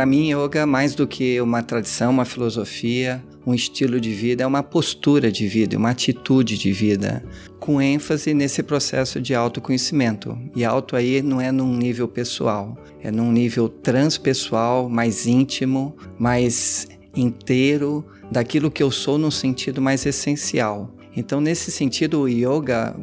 Para mim, yoga, mais do que uma tradição, uma filosofia, um estilo de vida, é uma postura de vida, uma atitude de vida, com ênfase nesse processo de autoconhecimento. E auto aí não é num nível pessoal, é num nível transpessoal, mais íntimo, mais inteiro, daquilo que eu sou no sentido mais essencial. Então, nesse sentido, o yoga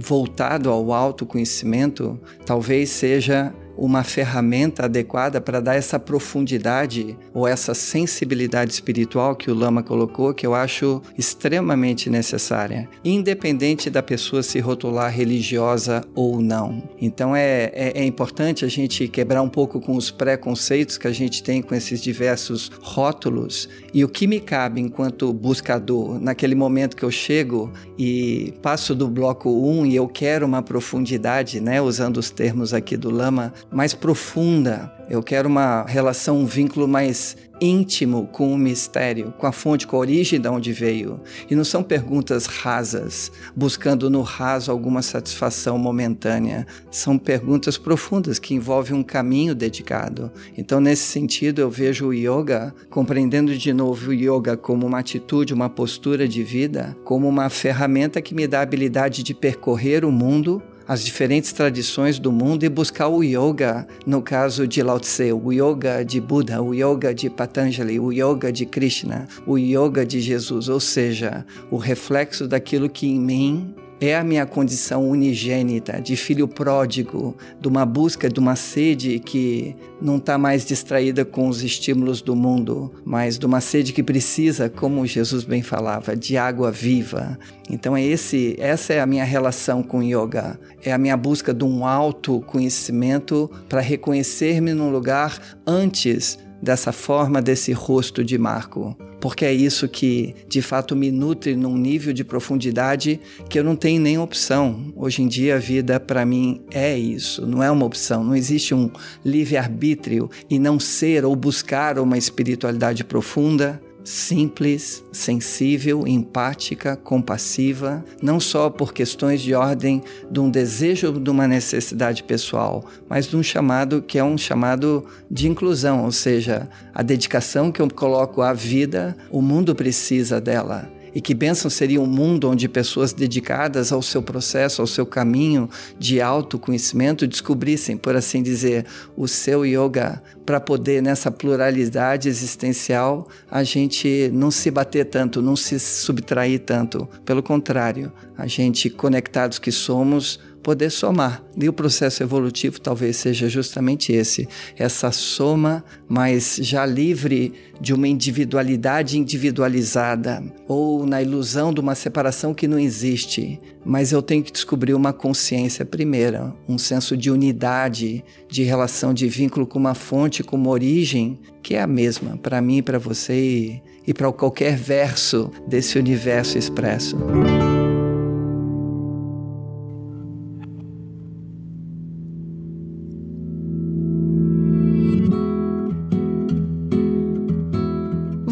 voltado ao autoconhecimento talvez seja uma ferramenta adequada para dar essa profundidade ou essa sensibilidade espiritual que o Lama colocou, que eu acho extremamente necessária, independente da pessoa se rotular religiosa ou não. Então é, é, é importante a gente quebrar um pouco com os preconceitos que a gente tem com esses diversos rótulos e o que me cabe enquanto buscador, naquele momento que eu chego e passo do bloco 1 e eu quero uma profundidade, né, usando os termos aqui do Lama, mais profunda. Eu quero uma relação, um vínculo mais íntimo com o mistério, com a fonte, com a origem de onde veio. E não são perguntas rasas, buscando no raso alguma satisfação momentânea. São perguntas profundas que envolvem um caminho dedicado. Então, nesse sentido, eu vejo o yoga, compreendendo de novo o yoga como uma atitude, uma postura de vida, como uma ferramenta que me dá a habilidade de percorrer o mundo as diferentes tradições do mundo e buscar o yoga, no caso de Lao Tse, o yoga de Buda, o yoga de Patanjali, o yoga de Krishna, o yoga de Jesus, ou seja, o reflexo daquilo que em mim é a minha condição unigênita de filho pródigo, de uma busca, de uma sede que não está mais distraída com os estímulos do mundo, mas de uma sede que precisa, como Jesus bem falava, de água viva. Então é esse, essa é a minha relação com yoga, é a minha busca de um autoconhecimento para reconhecer-me no lugar antes dessa forma, desse rosto de Marco porque é isso que de fato me nutre num nível de profundidade que eu não tenho nem opção. Hoje em dia a vida para mim é isso, não é uma opção, não existe um livre-arbítrio e não ser ou buscar uma espiritualidade profunda simples, sensível, empática, compassiva, não só por questões de ordem de um desejo de uma necessidade pessoal, mas de um chamado que é um chamado de inclusão, ou seja, a dedicação que eu coloco à vida, o mundo precisa dela. E que bênção seria um mundo onde pessoas dedicadas ao seu processo, ao seu caminho de autoconhecimento, descobrissem, por assim dizer, o seu yoga, para poder, nessa pluralidade existencial, a gente não se bater tanto, não se subtrair tanto. Pelo contrário, a gente, conectados que somos, poder somar. E o processo evolutivo talvez seja justamente esse, essa soma, mas já livre de uma individualidade individualizada ou na ilusão de uma separação que não existe. Mas eu tenho que descobrir uma consciência primeira, um senso de unidade, de relação, de vínculo com uma fonte, com uma origem que é a mesma para mim, para você e, e para qualquer verso desse universo expresso.